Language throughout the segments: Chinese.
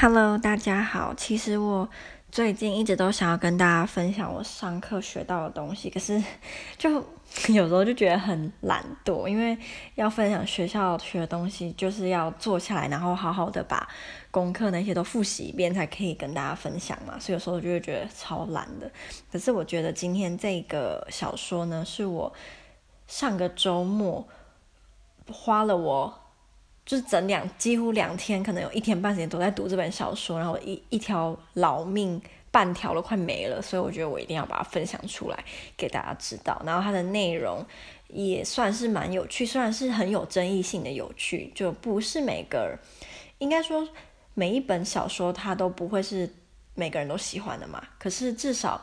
Hello，大家好。其实我最近一直都想要跟大家分享我上课学到的东西，可是 就 有时候就觉得很懒惰，因为要分享学校学的东西，就是要坐下来，然后好好的把功课那些都复习一遍，才可以跟大家分享嘛。所以有时候就会觉得超懒的。可是我觉得今天这个小说呢，是我上个周末花了我。就是整两几乎两天，可能有一天半时间都在读这本小说，然后一一条老命半条都快没了，所以我觉得我一定要把它分享出来给大家知道。然后它的内容也算是蛮有趣，虽然是很有争议性的有趣，就不是每个，应该说每一本小说它都不会是每个人都喜欢的嘛。可是至少。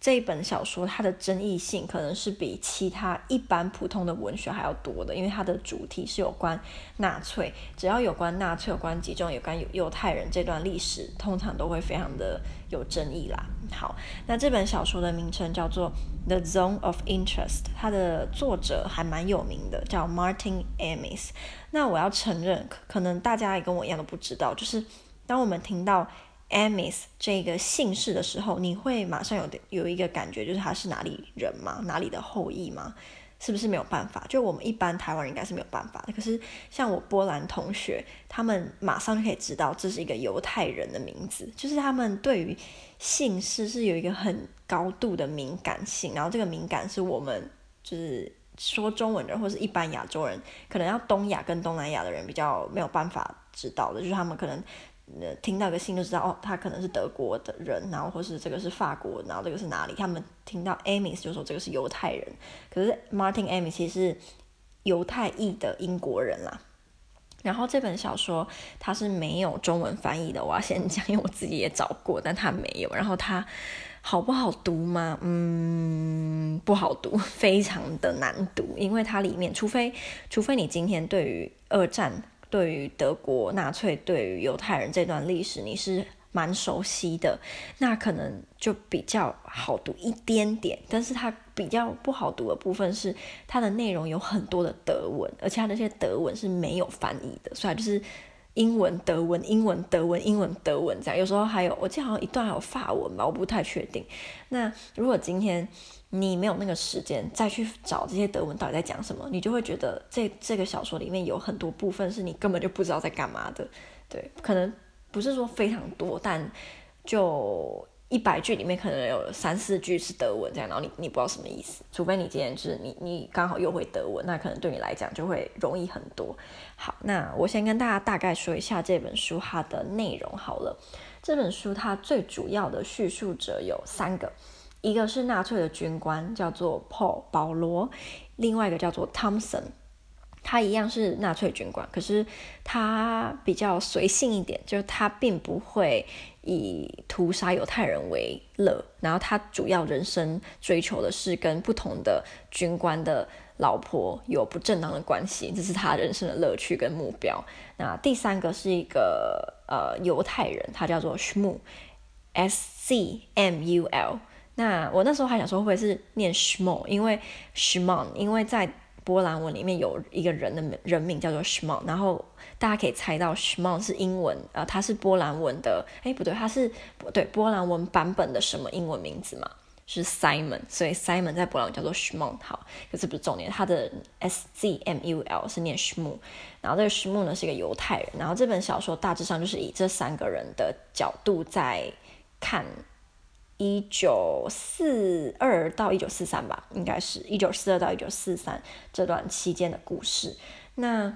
这一本小说，它的争议性可能是比其他一般普通的文学还要多的，因为它的主题是有关纳粹，只要有关纳粹、有关集中、有关犹犹太人这段历史，通常都会非常的有争议啦。好，那这本小说的名称叫做《The Zone of Interest》，它的作者还蛮有名的，叫 Martin Amis。那我要承认，可能大家也跟我一样都不知道，就是当我们听到。Amis 这个姓氏的时候，你会马上有有一个感觉，就是他是哪里人吗？哪里的后裔吗？是不是没有办法？就我们一般台湾人应该是没有办法的。可是像我波兰同学，他们马上就可以知道这是一个犹太人的名字，就是他们对于姓氏是有一个很高度的敏感性，然后这个敏感是我们就是说中文人或是一般亚洲人，可能要东亚跟东南亚的人比较没有办法知道的，就是他们可能。听到个姓就知道哦，他可能是德国的人，然后或是这个是法国，然后这个是哪里？他们听到 Amis 就说这个是犹太人，可是 Martin Amis 其实是犹太裔的英国人啦。然后这本小说它是没有中文翻译的，我要先讲，因为我自己也找过，但它没有。然后它好不好读吗？嗯，不好读，非常的难读，因为它里面，除非除非你今天对于二战。对于德国纳粹，对于犹太人这段历史，你是蛮熟悉的，那可能就比较好读一点点。但是它比较不好读的部分是，它的内容有很多的德文，而且它那些德文是没有翻译的，所以就是英文、德文、英文、德文、英文、德文这样。有时候还有，我记得好像一段还有法文吧，我不太确定。那如果今天，你没有那个时间再去找这些德文到底在讲什么，你就会觉得这这个小说里面有很多部分是你根本就不知道在干嘛的。对，可能不是说非常多，但就一百句里面可能有三四句是德文这样，然后你你不知道什么意思，除非你今天就是你你刚好又会德文，那可能对你来讲就会容易很多。好，那我先跟大家大概说一下这本书它的内容好了。这本书它最主要的叙述者有三个。一个是纳粹的军官，叫做 Paul 保罗；另外一个叫做 Thompson，他一样是纳粹军官，可是他比较随性一点，就是他并不会以屠杀犹太人为乐。然后他主要人生追求的是跟不同的军官的老婆有不正当的关系，这是他人生的乐趣跟目标。那第三个是一个呃犹太人，他叫做 Shmuel，S C M U L。那我那时候还想说会不会是念 Shmuel，因为 Shmon，因为在波兰文里面有一个人的人名叫做 s c h m o n 然后大家可以猜到 s c h m o n 是英文，呃，他是波兰文的，哎，不对，他是对波兰文版本的什么英文名字嘛？是 Simon，所以 Simon 在波兰文叫做 s c h m o n。好，可是不是重点，他的 S Z M U L 是念 schmal 然后这个 schmal 呢是一个犹太人，然后这本小说大致上就是以这三个人的角度在看。一九四二到一九四三吧，应该是一九四二到一九四三这段期间的故事。那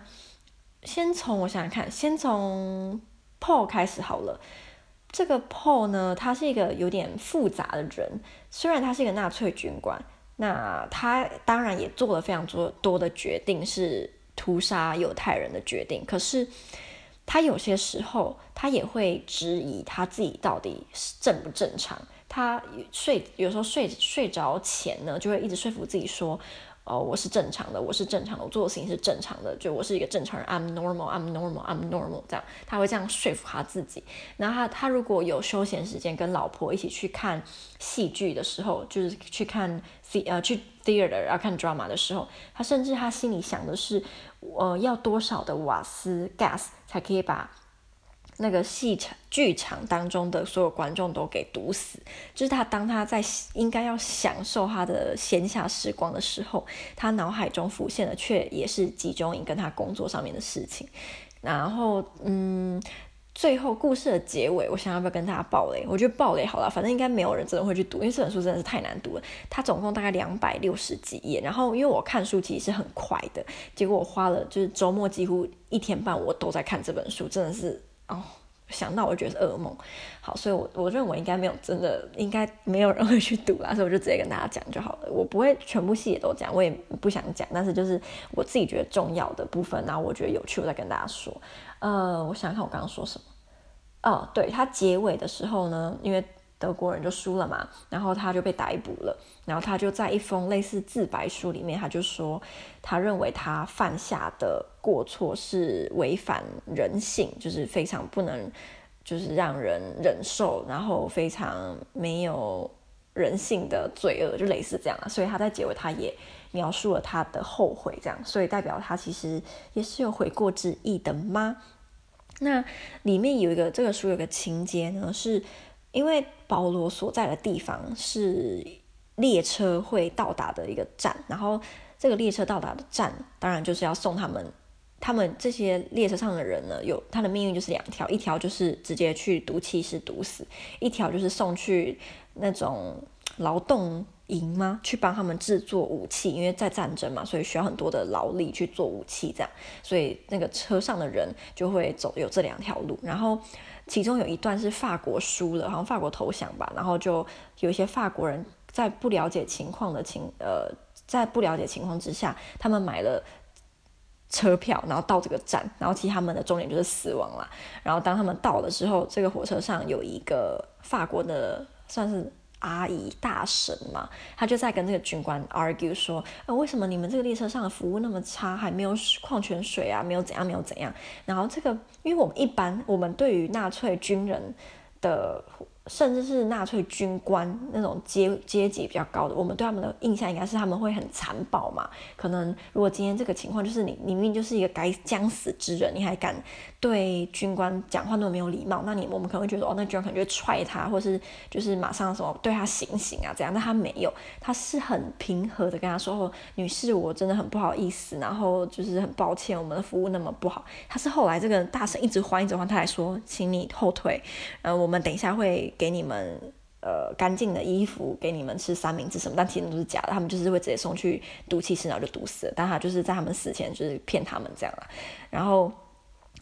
先从我想想看，先从 Paul 开始好了。这个 Paul 呢，他是一个有点复杂的人。虽然他是一个纳粹军官，那他当然也做了非常多多的决定，是屠杀犹太人的决定。可是他有些时候，他也会质疑他自己到底是正不正常。他睡有时候睡睡着前呢，就会一直说服自己说，哦，我是正常的，我是正常的，我做的事情是正常的，就我是一个正常人，I'm normal, I'm normal, I'm normal，这样他会这样说服他自己。然后他他如果有休闲时间跟老婆一起去看戏剧的时候，就是去看 the 呃去 theater 要看 drama 的时候，他甚至他心里想的是，呃，要多少的瓦斯 gas 才可以把。那个戏场剧场当中的所有观众都给堵死，就是他当他在应该要享受他的闲暇时光的时候，他脑海中浮现的却也是集中营跟他工作上面的事情。然后，嗯，最后故事的结尾，我想要不要跟大家爆雷？我觉得爆雷好了，反正应该没有人真的会去读，因为这本书真的是太难读了。它总共大概两百六十几页，然后因为我看书其实是很快的，结果我花了就是周末几乎一天半我都在看这本书，真的是。哦，想到我就觉得是噩梦。好，所以我我认为应该没有真的，应该没有人会去读啦，所以我就直接跟大家讲就好了。我不会全部细节都讲，我也不想讲，但是就是我自己觉得重要的部分，然后我觉得有趣，我再跟大家说。呃，我想想看我刚刚说什么。哦，对，他结尾的时候呢，因为。德国人就输了嘛，然后他就被逮捕了，然后他就在一封类似自白书里面，他就说，他认为他犯下的过错是违反人性，就是非常不能，就是让人忍受，然后非常没有人性的罪恶，就类似这样。所以他在结尾他也描述了他的后悔，这样，所以代表他其实也是有悔过之意的吗？那里面有一个这个书有个情节呢是。因为保罗所在的地方是列车会到达的一个站，然后这个列车到达的站，当然就是要送他们，他们这些列车上的人呢，有他的命运就是两条，一条就是直接去毒气室毒死，一条就是送去那种劳动营吗？去帮他们制作武器，因为在战争嘛，所以需要很多的劳力去做武器，这样，所以那个车上的人就会走有这两条路，然后。其中有一段是法国输了，好像法国投降吧，然后就有一些法国人在不了解情况的情呃，在不了解情况之下，他们买了车票，然后到这个站，然后其实他们的终点就是死亡了。然后当他们到了之后，这个火车上有一个法国的算是。阿姨大神嘛，他就在跟这个军官 argue 说，呃，为什么你们这个列车上的服务那么差，还没有矿泉水啊，没有怎样，没有怎样。然后这个，因为我们一般，我们对于纳粹军人的。甚至是纳粹军官那种阶阶级比较高的，我们对他们的印象应该是他们会很残暴嘛。可能如果今天这个情况就是你，你明明就是一个该将死之人，你还敢对军官讲话那么没有礼貌，那你我们可能会觉得哦，那军官可能就踹他，或是就是马上什么对他行刑啊这样。但他没有，他是很平和的跟他说：“哦，女士，我真的很不好意思，然后就是很抱歉，我们的服务那么不好。”他是后来这个大神一直换一直换，他还说：“请你后退，呃，我们等一下会。”给你们呃干净的衣服，给你们吃三明治什么，但其实都是假的，他们就是会直接送去毒气室，然后就毒死了。但他就是在他们死前就是骗他们这样了，然后。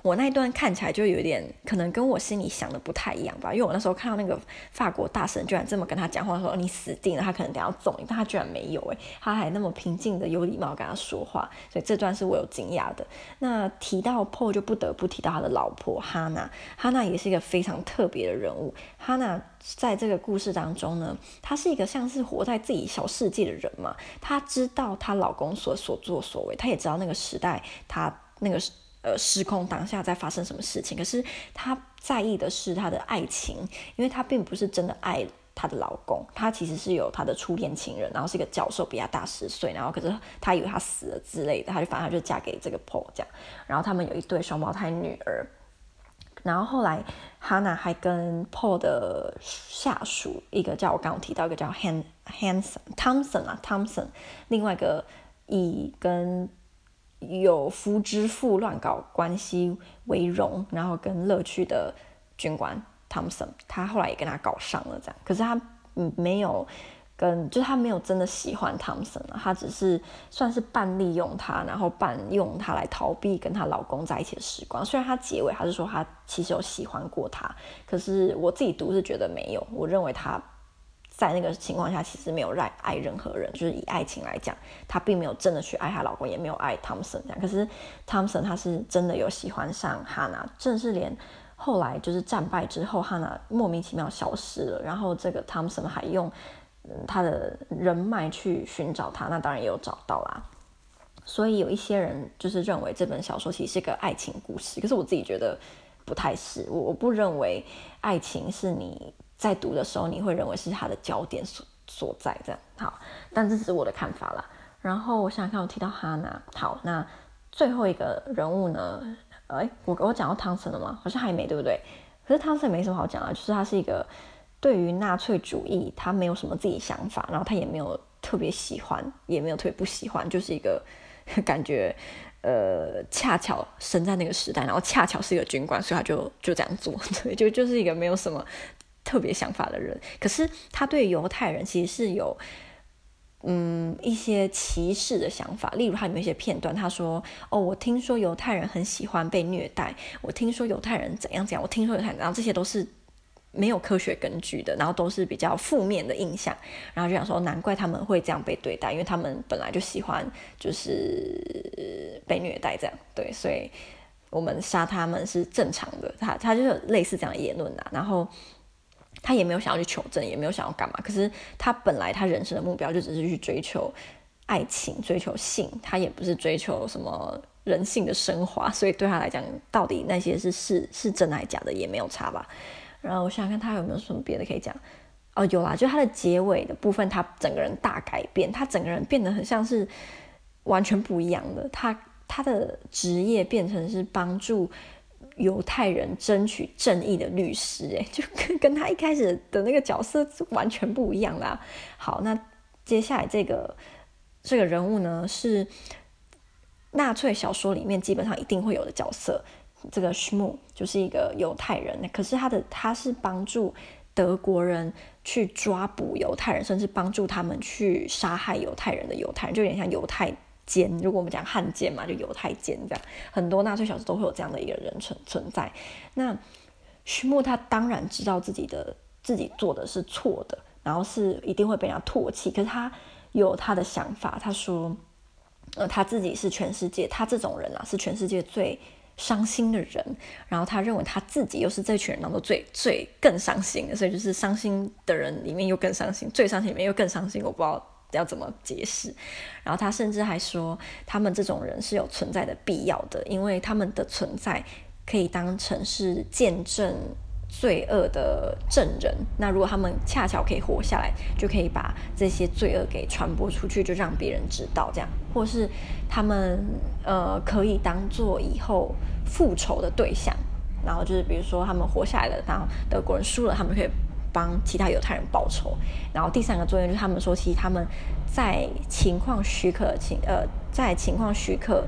我那一段看起来就有点可能跟我心里想的不太一样吧，因为我那时候看到那个法国大神居然这么跟他讲话，说你死定了，他可能等下揍你，但他居然没有诶，他还那么平静的有礼貌跟他说话，所以这段是我有惊讶的。那提到 Paul 就不得不提到他的老婆哈娜，哈娜也是一个非常特别的人物。哈娜在这个故事当中呢，她是一个像是活在自己小世界的人嘛，她知道她老公所所作所为，她也知道那个时代她那个。呃，时空当下在发生什么事情？可是她在意的是她的爱情，因为她并不是真的爱她的老公，她其实是有她的初恋情人，然后是一个教授，比她大十岁，然后可是她以为他死了之类的，她就反正就嫁给这个 Paul 这样，然后他们有一对双胞胎女儿，然后后来 Hana 还跟 Paul 的下属，一个叫我刚刚提到一个叫 Han Hanson Thompson 啊 Thompson，另外一个以跟有夫之妇乱搞关系为荣，然后跟乐趣的军官汤姆森，他后来也跟他搞上了，这样。可是他嗯没有跟，就是他没有真的喜欢汤姆森啊，他只是算是半利用他，然后半用他来逃避跟她老公在一起的时光。虽然他结尾还是说他其实有喜欢过他，可是我自己读是觉得没有，我认为他。在那个情况下，其实没有爱爱任何人，就是以爱情来讲，她并没有真的去爱她老公，也没有爱汤姆森这样。可是汤姆森他是真的有喜欢上哈娜，正是连后来就是战败之后，哈娜莫名其妙消失了，然后这个汤姆森还用他的人脉去寻找她，那当然也有找到啦。所以有一些人就是认为这本小说其实是个爱情故事，可是我自己觉得不太是，我我不认为爱情是你。在读的时候，你会认为是他的焦点所所在，这样好，但这是我的看法啦。然后我想想看，我提到哈娜，好，那最后一个人物呢？哎，我我讲到汤森了吗？好像还没，对不对？可是汤森没什么好讲的，就是他是一个对于纳粹主义他没有什么自己想法，然后他也没有特别喜欢，也没有特别不喜欢，就是一个 感觉，呃，恰巧生在那个时代，然后恰巧是一个军官，所以他就就这样做，对，就就是一个没有什么特别想法的人。可是他对犹太人其实是有。嗯，一些歧视的想法，例如他有一些片段，他说：“哦，我听说犹太人很喜欢被虐待，我听说犹太人怎样怎样，我听说犹太人，然后这些都是没有科学根据的，然后都是比较负面的印象，然后就想说，难怪他们会这样被对待，因为他们本来就喜欢就是被虐待这样，对，所以我们杀他们是正常的，他他就是类似这样的言论啊，然后。”他也没有想要去求证，也没有想要干嘛。可是他本来他人生的目标就只是去追求爱情、追求性，他也不是追求什么人性的升华。所以对他来讲，到底那些是是是真还是假的也没有差吧。然后我想想看他有没有什么别的可以讲。哦，有啦，就他的结尾的部分，他整个人大改变，他整个人变得很像是完全不一样的。他他的职业变成是帮助。犹太人争取正义的律师，哎，就跟跟他一开始的那个角色完全不一样啦。好，那接下来这个这个人物呢，是纳粹小说里面基本上一定会有的角色。这个 s c h m u 就是一个犹太人，可是他的他是帮助德国人去抓捕犹太人，甚至帮助他们去杀害犹太人的犹太人，就有点像犹太。奸，如果我们讲汉奸嘛，就犹太奸这样，很多纳粹小说都会有这样的一个人存存在。那徐木他当然知道自己的自己做的是错的，然后是一定会被人家唾弃。可是他有他的想法，他说，呃，他自己是全世界，他这种人啊是全世界最伤心的人。然后他认为他自己又是这群人当中最最更伤心的，所以就是伤心的人里面又更伤心，最伤心里面又更伤心。我不知道。要怎么解释？然后他甚至还说，他们这种人是有存在的必要的，因为他们的存在可以当成是见证罪恶的证人。那如果他们恰巧可以活下来，就可以把这些罪恶给传播出去，就让别人知道这样，或是他们呃可以当做以后复仇的对象。然后就是比如说他们活下来了，然后德国人输了，他们可以。帮其他犹太人报仇，然后第三个作用就是他们说，其实他们在情况许可情呃，在情况许可。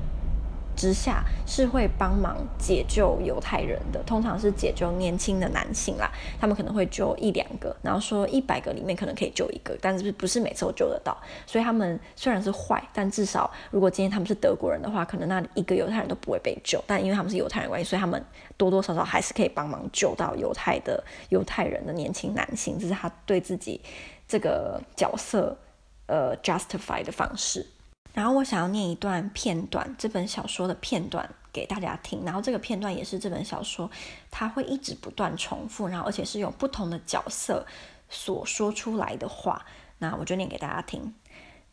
之下是会帮忙解救犹太人的，通常是解救年轻的男性啦，他们可能会救一两个，然后说一百个里面可能可以救一个，但是不是每次都救得到，所以他们虽然是坏，但至少如果今天他们是德国人的话，可能那一个犹太人都不会被救，但因为他们是犹太人关系，所以他们多多少少还是可以帮忙救到犹太的犹太人的年轻男性，这是他对自己这个角色呃 justify 的方式。然后我想要念一段片段，这本小说的片段给大家听。然后这个片段也是这本小说，它会一直不断重复，然后而且是有不同的角色所说出来的话。那我就念给大家听。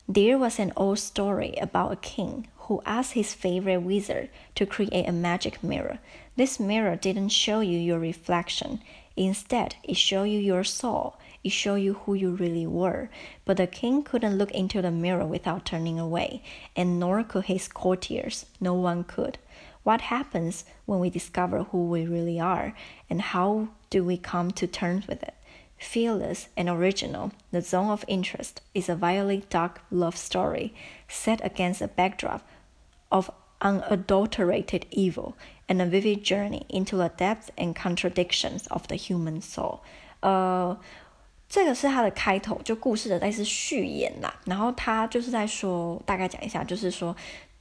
There was an old story about a king who asked his favorite wizard to create a magic mirror. This mirror didn't show you your reflection. Instead, it showed you your soul. It showed you who you really were. But the king couldn't look into the mirror without turning away, and nor could his courtiers. No one could. What happens when we discover who we really are, and how do we come to terms with it? Fearless and original, The Zone of Interest is a violently dark love story set against a backdrop of unadulterated evil and a vivid journey into the depths and contradictions of the human soul. 呃，这个是他的开头，就故事的类似序言啦。然后他就是在说，大概讲一下，就是说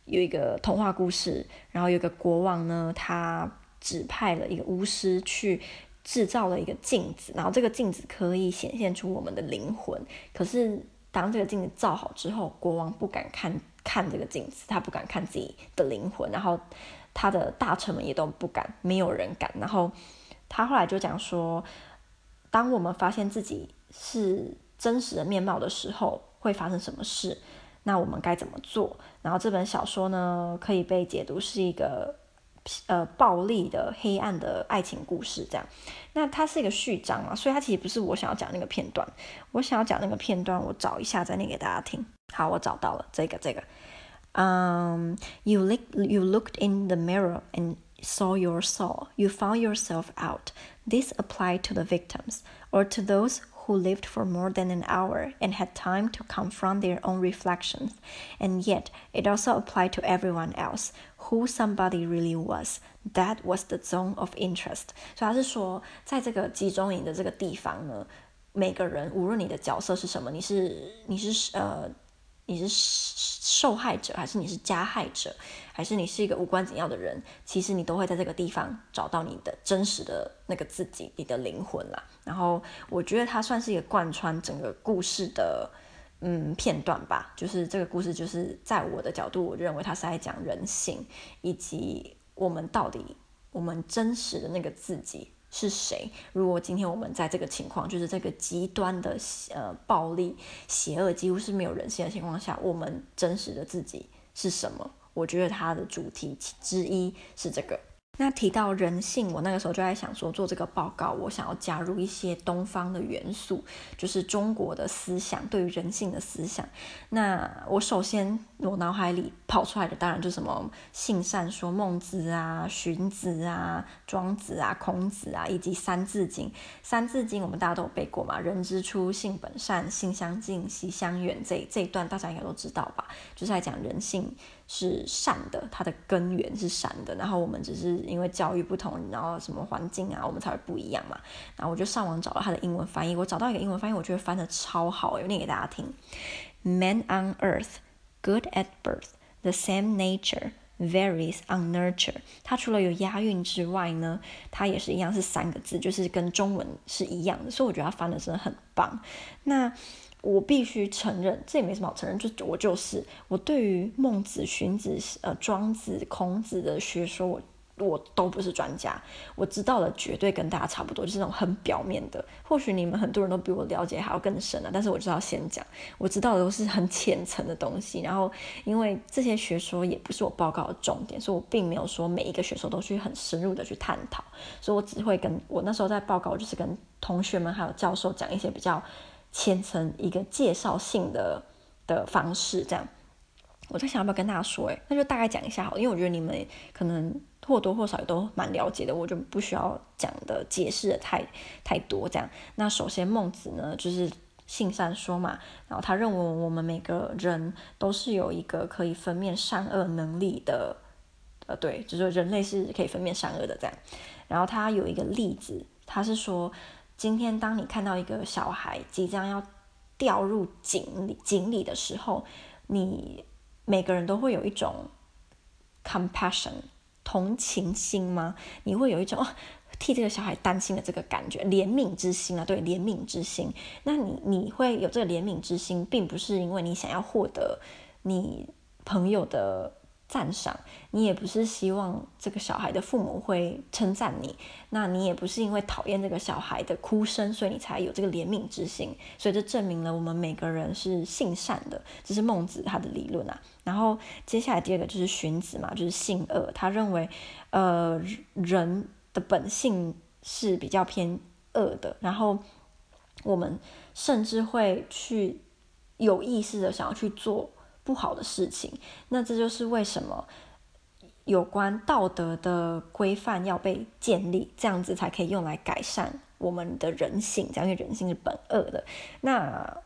有一个童话故事，然后有一个国王呢，他指派了一个巫师去制造了一个镜子，然后这个镜子可以显现出我们的灵魂。可是当这个镜子造好之后，国王不敢看看这个镜子，他不敢看自己的灵魂，然后他的大臣们也都不敢，没有人敢。然后他后来就讲说，当我们发现自己是真实的面貌的时候，会发生什么事？那我们该怎么做？然后这本小说呢，可以被解读是一个呃暴力的黑暗的爱情故事，这样。那它是一个序章啊，所以它其实不是我想要讲那个片段。我想要讲那个片段，我找一下再念给大家听。好，我找到了这个这个。嗯，you look, you looked in the mirror and saw your soul, you found yourself out. This applied to the victims, or to those who lived for more than an hour and had time to confront their own reflections. And yet, it also applied to everyone else, who somebody really was. That was the zone of interest. 所以他是说，在这个集中营的这个地方呢，每个人无论你的角色是什么，你是你是呃。 你是受害者，还是你是加害者，还是你是一个无关紧要的人？其实你都会在这个地方找到你的真实的那个自己，你的灵魂啦。然后我觉得它算是一个贯穿整个故事的嗯片段吧。就是这个故事，就是在我的角度，我认为它是在讲人性，以及我们到底我们真实的那个自己。是谁？如果今天我们在这个情况，就是这个极端的呃暴力、邪恶，几乎是没有人性的情况下，我们真实的自己是什么？我觉得它的主题之一是这个。那提到人性，我那个时候就在想说，做这个报告，我想要加入一些东方的元素，就是中国的思想，对于人性的思想。那我首先我脑海里跑出来的，当然就是什么性善说孟子啊、荀子啊、庄子啊、孔子啊，以及三字经。三字经我们大家都有背过嘛，“人之初，性本善，性相近，习相远”这这一段大家应该都知道吧？就是在讲人性。是善的，它的根源是善的，然后我们只是因为教育不同，然后什么环境啊，我们才会不一样嘛。然后我就上网找了它的英文翻译，我找到一个英文翻译，我觉得翻得超好，我念给大家听：Man on earth, good at birth, the same nature varies on nurture。它除了有押韵之外呢，它也是一样是三个字，就是跟中文是一样的，所以我觉得它翻得真的很棒。那。我必须承认，这也没什么好承认，就我就是我对于孟子、荀子、呃庄子、孔子的学说，我我都不是专家，我知道的绝对跟大家差不多，就是那种很表面的。或许你们很多人都比我了解还要更深啊，但是我就要先讲，我知道的都是很浅层的东西。然后，因为这些学说也不是我报告的重点，所以我并没有说每一个学说都去很深入的去探讨，所以我只会跟我那时候在报告，就是跟同学们还有教授讲一些比较。牵成一个介绍性的的方式，这样，我在想要不要跟大家说，哎，那就大概讲一下好，因为我觉得你们可能或多或少也都蛮了解的，我就不需要讲的解释的太太多，这样。那首先孟子呢，就是性善说嘛，然后他认为我们每个人都是有一个可以分辨善恶能力的，呃，对，就是人类是可以分辨善恶的这样。然后他有一个例子，他是说。今天，当你看到一个小孩即将要掉入井里井里的时候，你每个人都会有一种 compassion 同情心吗？你会有一种替这个小孩担心的这个感觉，怜悯之心啊，对，怜悯之心。那你你会有这个怜悯之心，并不是因为你想要获得你朋友的。赞赏你也不是希望这个小孩的父母会称赞你，那你也不是因为讨厌这个小孩的哭声，所以你才有这个怜悯之心。所以这证明了我们每个人是性善的，这是孟子他的理论啊。然后接下来第二个就是荀子嘛，就是性恶，他认为呃人的本性是比较偏恶的，然后我们甚至会去有意识的想要去做。不好的事情，那这就是为什么有关道德的规范要被建立，这样子才可以用来改善我们的人性，这样，因为人性是本恶的。那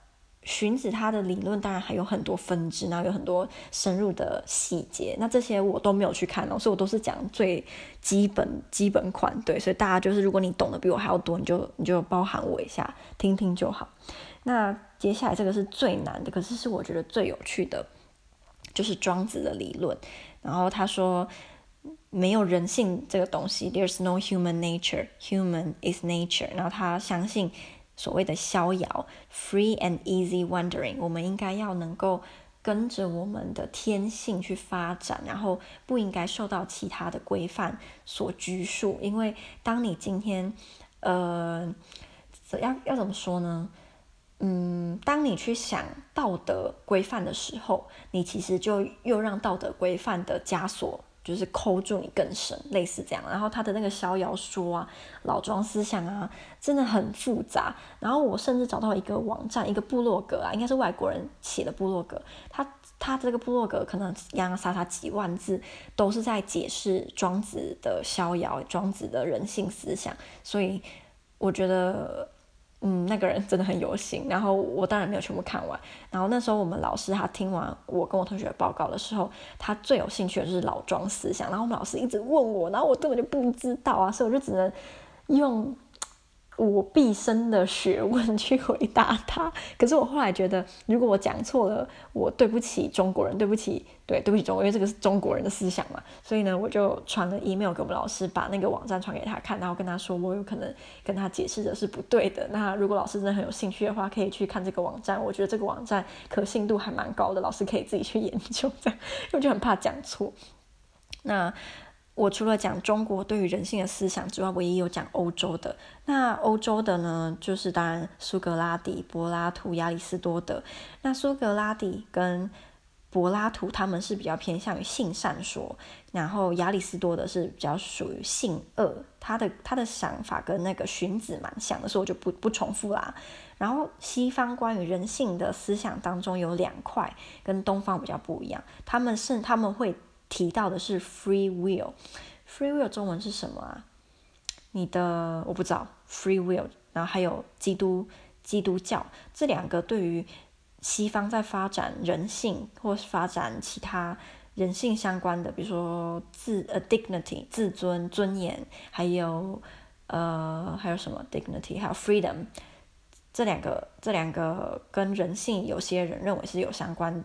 荀子他的理论当然还有很多分支，然后有很多深入的细节，那这些我都没有去看哦，所以我都是讲最基本基本款，对，所以大家就是如果你懂得比我还要多，你就你就包含我一下，听听就好。那接下来这个是最难的，可是是我觉得最有趣的，就是庄子的理论。然后他说，没有人性这个东西，There's no human nature, human is nature。然后他相信所谓的逍遥，free and easy wandering，我们应该要能够跟着我们的天性去发展，然后不应该受到其他的规范所拘束。因为当你今天，呃，要要怎么说呢？嗯，当你去想道德规范的时候，你其实就又让道德规范的枷锁就是扣住你更深，类似这样。然后他的那个逍遥说啊，老庄思想啊，真的很复杂。然后我甚至找到一个网站，一个部落格啊，应该是外国人写的部落格，他他这个部落格可能洋洋洒洒几万字，都是在解释庄子的逍遥、庄子的人性思想，所以我觉得。嗯，那个人真的很有心，然后我当然没有全部看完。然后那时候我们老师他听完我跟我同学报告的时候，他最有兴趣的就是老庄思想。然后我们老师一直问我，然后我根本就不知道啊，所以我就只能用。我毕生的学问去回答他，可是我后来觉得，如果我讲错了，我对不起中国人，对不起，对，对不起中国，因为这个是中国人的思想嘛，所以呢，我就传了 email 给我们老师，把那个网站传给他看，然后跟他说，我有可能跟他解释的是不对的。那如果老师真的很有兴趣的话，可以去看这个网站，我觉得这个网站可信度还蛮高的，老师可以自己去研究这样，因为我就很怕讲错。那。我除了讲中国对于人性的思想之外，我也有讲欧洲的。那欧洲的呢，就是当然苏格拉底、柏拉图、亚里士多德。那苏格拉底跟柏拉图他们是比较偏向于性善说，然后亚里士多德是比较属于性恶。他的他的想法跟那个荀子蛮像的，所以我就不不重复啦。然后西方关于人性的思想当中有两块跟东方比较不一样，他们是他们会。提到的是 free will，free will 中文是什么啊？你的我不知道 free will，然后还有基督基督教这两个对于西方在发展人性或是发展其他人性相关的，比如说自呃 dignity 自尊尊严，还有呃还有什么 dignity，还有 freedom 这两个这两个跟人性有些人认为是有相关。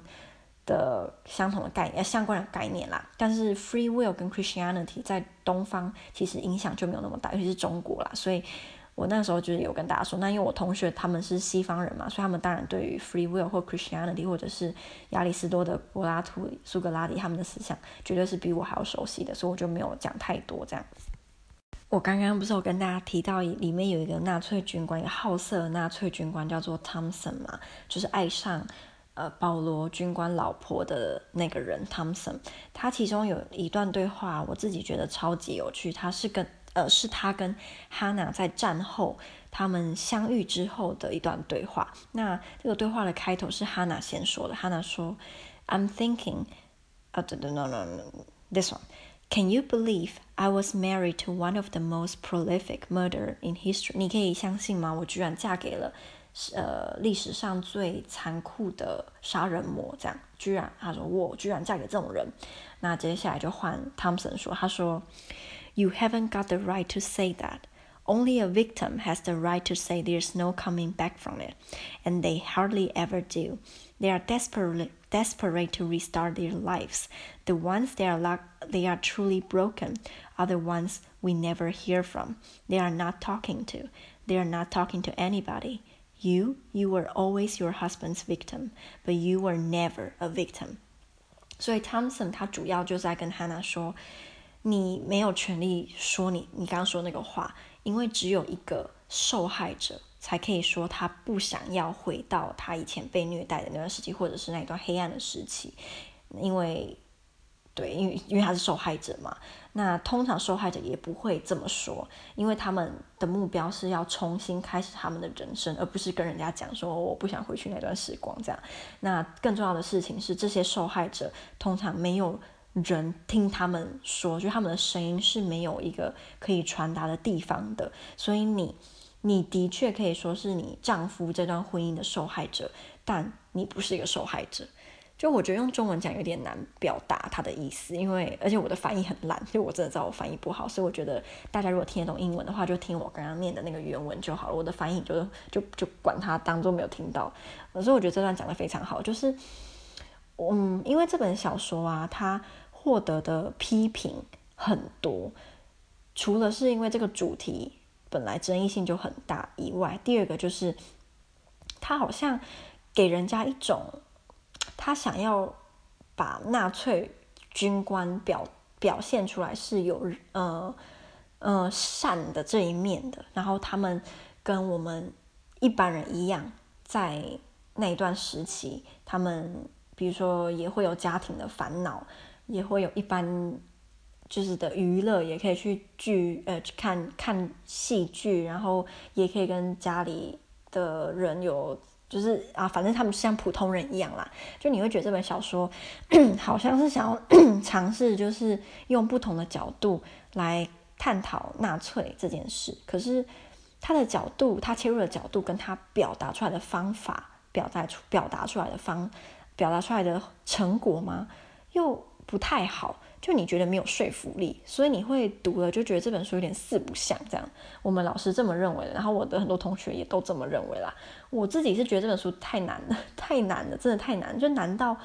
的相同的概念，相关的概念啦。但是 free will 跟 Christianity 在东方其实影响就没有那么大，尤其是中国啦。所以我那时候就是有跟大家说，那因为我同学他们是西方人嘛，所以他们当然对于 free will 或 Christianity 或者是亚里士多德、柏拉图、苏格拉底他们的思想，绝对是比我还要熟悉的，所以我就没有讲太多这样子。我刚刚不是有跟大家提到，里面有一个纳粹军官，一个好色的纳粹军官叫做 Thompson 嘛，就是爱上。呃，保罗军官老婆的那个人，Thompson，他其中有一段对话，我自己觉得超级有趣。他是跟呃，是他跟 Hannah 在战后他们相遇之后的一段对话。那这个对话的开头是 Hannah 先说的，Hannah 说：“I'm thinking，啊，对对，no no no，this one，Can you believe I was married to one of the most prolific murder in history？你可以相信吗？我居然嫁给了。” 呃，历史上最残酷的杀人魔，这样居然他说我居然嫁给这种人，那接下来就换 Thompson 说，他说，You haven't got the right to say that. Only a victim has the right to say there's no coming back from it, and they hardly ever do. They are desperate, desperate to restart their lives. The ones they are luck, they are truly broken, are the ones we never hear from. They are not talking to. They are not talking to anybody. You, you were always your husband's victim, but you were never a victim. 所以 Thomson 他主要就在跟 Hanna 说，你没有权利说你你刚刚说那个话，因为只有一个受害者才可以说他不想要回到他以前被虐待的那段时期，或者是那段黑暗的时期，因为。对，因为因为他是受害者嘛，那通常受害者也不会这么说，因为他们的目标是要重新开始他们的人生，而不是跟人家讲说我不想回去那段时光这样。那更重要的事情是，这些受害者通常没有人听他们说，就他们的声音是没有一个可以传达的地方的。所以你你的确可以说是你丈夫这段婚姻的受害者，但你不是一个受害者。就我觉得用中文讲有点难表达他的意思，因为而且我的翻译很烂，就我真的知道我翻译不好，所以我觉得大家如果听得懂英文的话，就听我刚刚念的那个原文就好了。我的翻译就就就管他当做没有听到。可是我觉得这段讲得非常好，就是嗯，因为这本小说啊，它获得的批评很多，除了是因为这个主题本来争议性就很大以外，第二个就是它好像给人家一种。他想要把纳粹军官表表现出来是有呃呃善的这一面的，然后他们跟我们一般人一样，在那一段时期，他们比如说也会有家庭的烦恼，也会有一般就是的娱乐，也可以去剧呃去看看戏剧，然后也可以跟家里的人有。就是啊，反正他们像普通人一样啦。就你会觉得这本小说 好像是想要 尝试，就是用不同的角度来探讨纳粹这件事。可是他的角度，他切入的角度，跟他表达出来的方法，表达出表达出来的方，表达出来的成果吗？又不太好。就你觉得没有说服力，所以你会读了就觉得这本书有点四不像这样。我们老师这么认为，然后我的很多同学也都这么认为啦。我自己是觉得这本书太难了，太难了，真的太难，就难到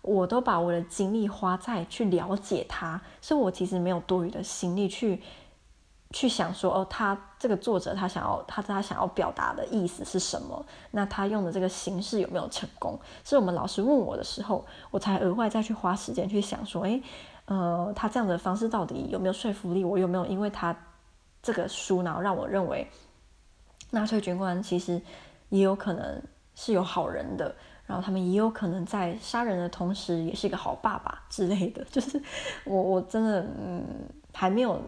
我都把我的精力花在去了解它，所以我其实没有多余的心力去去想说哦，他这个作者他想要他他想要表达的意思是什么？那他用的这个形式有没有成功？是我们老师问我的时候，我才额外再去花时间去想说，诶。呃，他这样的方式到底有没有说服力？我有没有因为他这个书，然后让我认为纳粹军官其实也有可能是有好人的，然后他们也有可能在杀人的同时也是一个好爸爸之类的。就是我我真的嗯还没有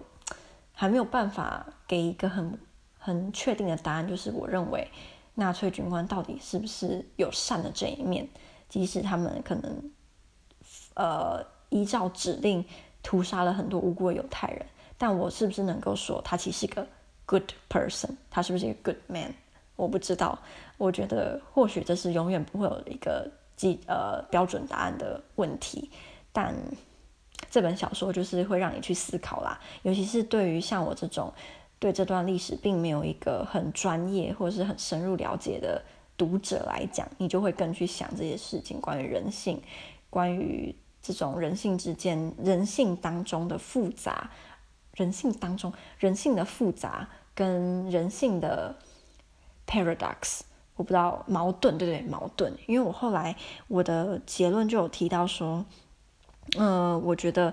还没有办法给一个很很确定的答案，就是我认为纳粹军官到底是不是有善的这一面，即使他们可能呃。依照指令屠杀了很多无辜的犹太人，但我是不是能够说他其实是个 good person？他是不是一个 good man？我不知道。我觉得或许这是永远不会有一个基呃标准答案的问题。但这本小说就是会让你去思考啦，尤其是对于像我这种对这段历史并没有一个很专业或者是很深入了解的读者来讲，你就会更去想这些事情，关于人性，关于。这种人性之间、人性当中的复杂，人性当中人性的复杂跟人性的 paradox，我不知道矛盾，对不对？矛盾。因为我后来我的结论就有提到说，呃，我觉得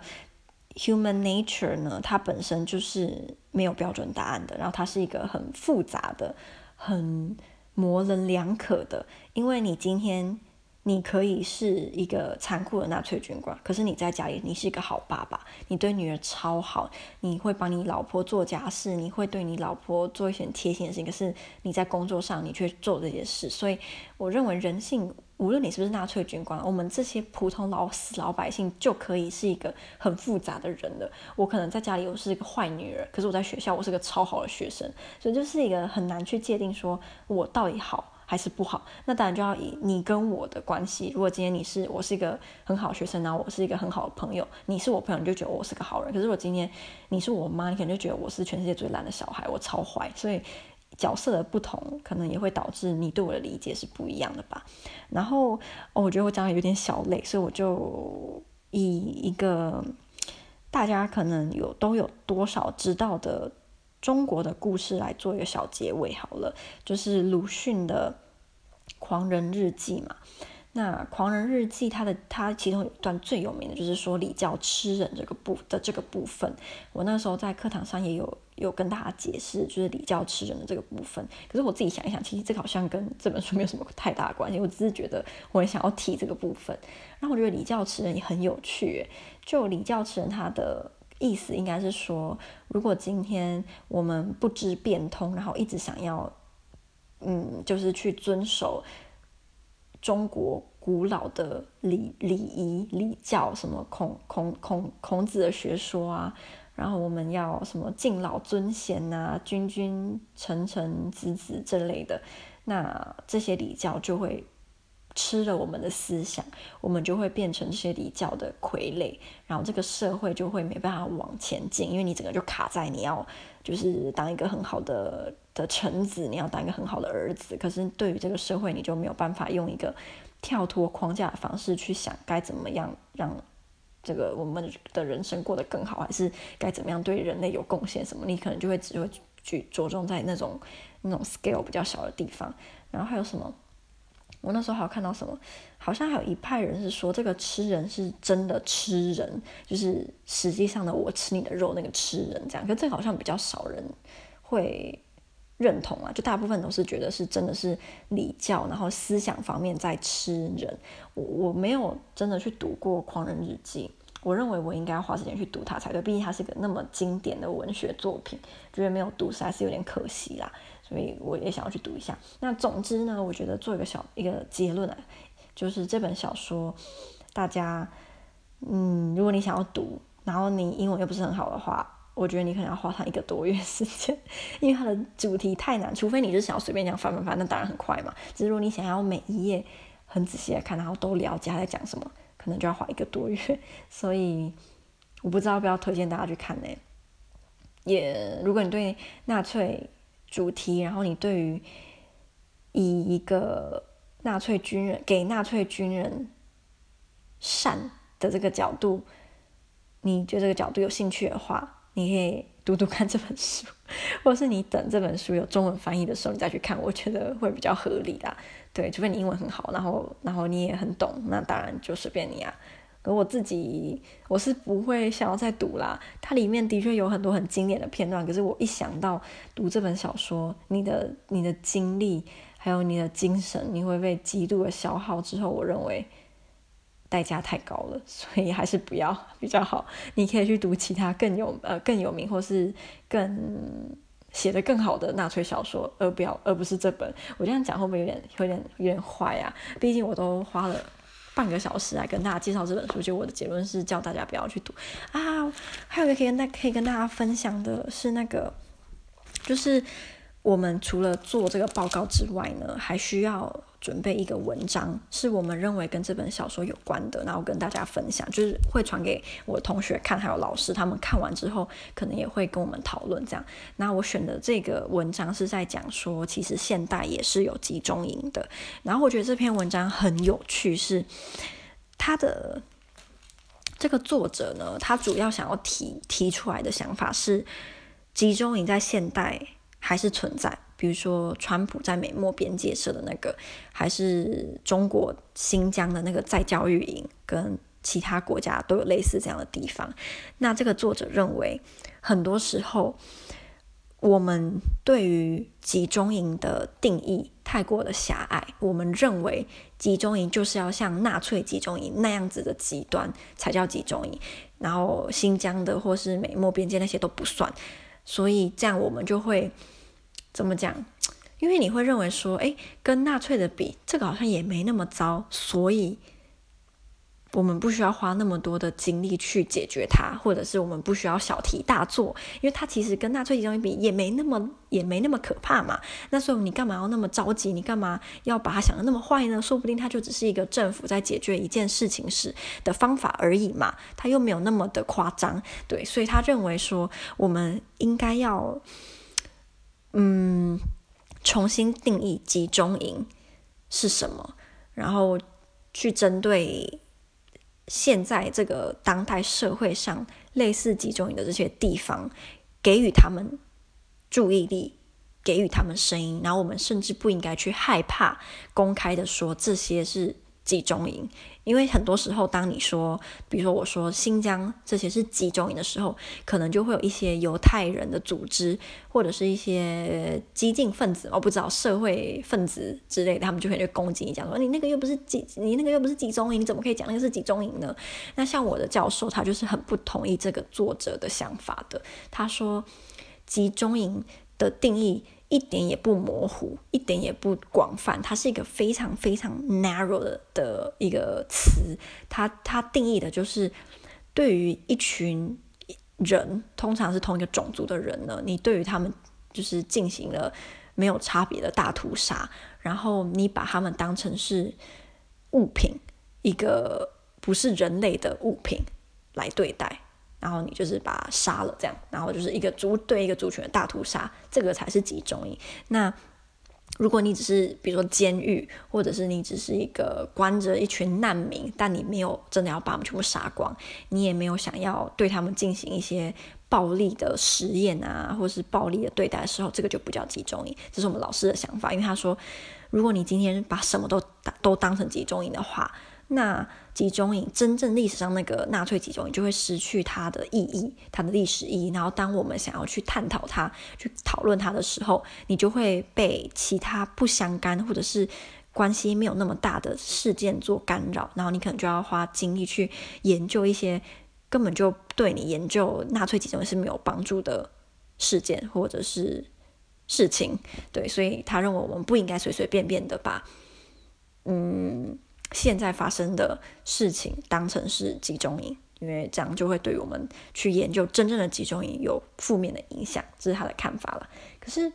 human nature 呢，它本身就是没有标准答案的，然后它是一个很复杂的、很模棱两可的，因为你今天。你可以是一个残酷的纳粹军官，可是你在家里，你是一个好爸爸，你对女儿超好，你会帮你老婆做家事，你会对你老婆做一些贴心的事情。可是你在工作上，你却做这些事。所以，我认为人性，无论你是不是纳粹军官，我们这些普通老死老百姓就可以是一个很复杂的人的。我可能在家里我是一个坏女人，可是我在学校我是个超好的学生，所以就是一个很难去界定说我到底好。还是不好，那当然就要以你跟我的关系。如果今天你是我是一个很好的学生，然后我是一个很好的朋友，你是我朋友，你就觉得我是个好人。可是我今天你是我妈，你可能就觉得我是全世界最烂的小孩，我超坏。所以角色的不同，可能也会导致你对我的理解是不一样的吧。然后，我觉得我讲的有点小累，所以我就以一个大家可能有都有多少知道的。中国的故事来做一个小结尾好了，就是鲁迅的《狂人日记》嘛。那《狂人日记》它的它其中有一段最有名的就是说礼教吃人这个部的这个部分。我那时候在课堂上也有有跟大家解释，就是礼教吃人的这个部分。可是我自己想一想，其实这个好像跟这本书没有什么太大关系。我只是觉得我很想要提这个部分。然后我觉得礼教吃人也很有趣，就礼教吃人它的。意思应该是说，如果今天我们不知变通，然后一直想要，嗯，就是去遵守中国古老的礼礼仪礼教，什么孔孔孔孔子的学说啊，然后我们要什么敬老尊贤啊，君君臣臣子子这类的，那这些礼教就会。吃了我们的思想，我们就会变成这些礼教的傀儡，然后这个社会就会没办法往前进，因为你整个就卡在你要就是当一个很好的的臣子，你要当一个很好的儿子，可是对于这个社会，你就没有办法用一个跳脱框架的方式去想该怎么样让这个我们的人生过得更好，还是该怎么样对人类有贡献什么？你可能就会只会去着重在那种那种 scale 比较小的地方，然后还有什么？我那时候还有看到什么，好像还有一派人是说这个吃人是真的吃人，就是实际上的我吃你的肉那个吃人这样，可这个好像比较少人会认同啊，就大部分都是觉得是真的是礼教，然后思想方面在吃人。我我没有真的去读过《狂人日记》，我认为我应该要花时间去读它才对，毕竟它是个那么经典的文学作品，觉得没有读实在是有点可惜啦。所以我也想要去读一下。那总之呢，我觉得做一个小一个结论啊，就是这本小说，大家，嗯，如果你想要读，然后你英文又不是很好的话，我觉得你可能要花上一个多月时间，因为它的主题太难，除非你是想要随便这样翻翻翻，那当然很快嘛。只是如果你想要每一页很仔细的看，然后都了解他在讲什么，可能就要花一个多月。所以我不知道要不要推荐大家去看呢？也，如果你对纳粹主题，然后你对于以一个纳粹军人给纳粹军人善的这个角度，你觉得这个角度有兴趣的话，你可以读读看这本书，或者是你等这本书有中文翻译的时候，你再去看，我觉得会比较合理啦。对，除非你英文很好，然后然后你也很懂，那当然就随便你啊。而我自己，我是不会想要再读啦。它里面的确有很多很经典的片段，可是我一想到读这本小说，你的你的精力还有你的精神，你会被极度的消耗之后，我认为代价太高了，所以还是不要比较好。你可以去读其他更有呃更有名或是更写得更好的纳粹小说，而不要而不是这本。我这样讲会不会有点有点有点坏啊？毕竟我都花了。半个小时来跟大家介绍这本书，就我的结论是叫大家不要去读啊。还有一个可以跟大可以跟大家分享的是那个，就是我们除了做这个报告之外呢，还需要。准备一个文章，是我们认为跟这本小说有关的，然后跟大家分享，就是会传给我同学看，还有老师，他们看完之后可能也会跟我们讨论这样。那我选的这个文章是在讲说，其实现代也是有集中营的。然后我觉得这篇文章很有趣，是他的这个作者呢，他主要想要提提出来的想法是，集中营在现代还是存在。比如说，川普在美墨边界设的那个，还是中国新疆的那个再教育营，跟其他国家都有类似这样的地方。那这个作者认为，很多时候我们对于集中营的定义太过的狭隘。我们认为集中营就是要像纳粹集中营那样子的极端才叫集中营，然后新疆的或是美墨边界那些都不算。所以这样我们就会。怎么讲？因为你会认为说，诶，跟纳粹的比，这个好像也没那么糟，所以我们不需要花那么多的精力去解决它，或者是我们不需要小题大做，因为它其实跟纳粹集中营比也没那么也没那么可怕嘛。那所以你干嘛要那么着急？你干嘛要把它想得那么坏呢？说不定它就只是一个政府在解决一件事情时的方法而已嘛，它又没有那么的夸张。对，所以他认为说，我们应该要。嗯，重新定义集中营是什么，然后去针对现在这个当代社会上类似集中营的这些地方，给予他们注意力，给予他们声音，然后我们甚至不应该去害怕公开的说这些是。集中营，因为很多时候，当你说，比如说我说新疆这些是集中营的时候，可能就会有一些犹太人的组织，或者是一些激进分子，我不知道社会分子之类的，他们就会去攻击你，讲说你那个又不是集，你那个又不是集中营，你怎么可以讲那个是集中营呢？那像我的教授，他就是很不同意这个作者的想法的，他说集中营的定义。一点也不模糊，一点也不广泛，它是一个非常非常 narrow 的的一个词。它它定义的就是对于一群人，通常是同一个种族的人呢，你对于他们就是进行了没有差别的大屠杀，然后你把他们当成是物品，一个不是人类的物品来对待。然后你就是把他杀了，这样，然后就是一个族对一个族群的大屠杀，这个才是集中营。那如果你只是比如说监狱，或者是你只是一个关着一群难民，但你没有真的要把他们全部杀光，你也没有想要对他们进行一些暴力的实验啊，或是暴力的对待的时候，这个就不叫集中营。这是我们老师的想法，因为他说，如果你今天把什么都都当成集中营的话。那集中营真正历史上那个纳粹集中营就会失去它的意义，它的历史意义。然后，当我们想要去探讨它、去讨论它的时候，你就会被其他不相干或者是关系没有那么大的事件做干扰。然后，你可能就要花精力去研究一些根本就对你研究纳粹集中营是没有帮助的事件或者是事情。对，所以他认为我们不应该随随便便的把嗯现在发生的事情当成是集中营，因为这样就会对我们去研究真正的集中营有负面的影响。这是他的看法了。可是，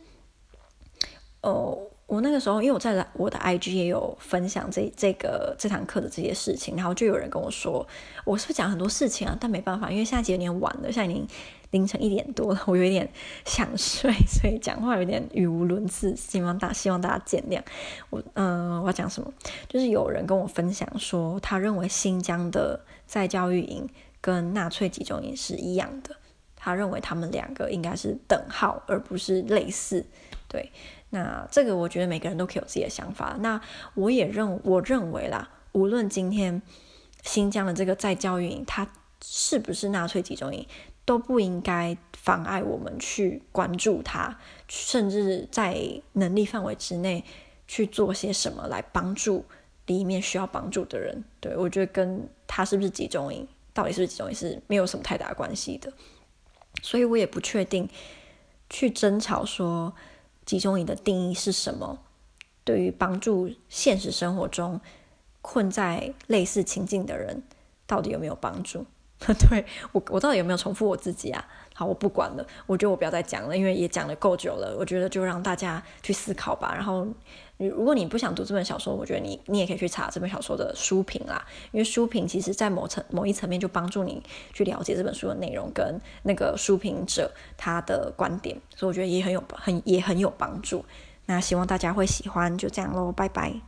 哦。我那个时候，因为我在我的 IG 也有分享这这个这堂课的这些事情，然后就有人跟我说，我是不是讲很多事情啊？但没办法，因为现在其实有点晚了，现在已经凌晨一点多了，我有一点想睡，所以讲话有点语无伦次，希望大希望大家见谅。我嗯、我要讲什么？就是有人跟我分享说，他认为新疆的在教育营跟纳粹集中营是一样的，他认为他们两个应该是等号，而不是类似。对。那这个我觉得每个人都可以有自己的想法。那我也认我认为啦，无论今天新疆的这个在教育营，它是不是纳粹集中营，都不应该妨碍我们去关注它，甚至在能力范围之内去做些什么来帮助里面需要帮助的人。对，我觉得跟他是不是集中营，到底是不是集中营是没有什么太大关系的。所以我也不确定去争吵说。集中营的定义是什么？对于帮助现实生活中困在类似情境的人，到底有没有帮助？对，我，我到底有没有重复我自己啊？好，我不管了，我觉得我不要再讲了，因为也讲的够久了。我觉得就让大家去思考吧。然后，如果你不想读这本小说，我觉得你你也可以去查这本小说的书评啦。因为书评其实在某层某一层面就帮助你去了解这本书的内容跟那个书评者他的观点，所以我觉得也很有很也很有帮助。那希望大家会喜欢，就这样喽，拜拜。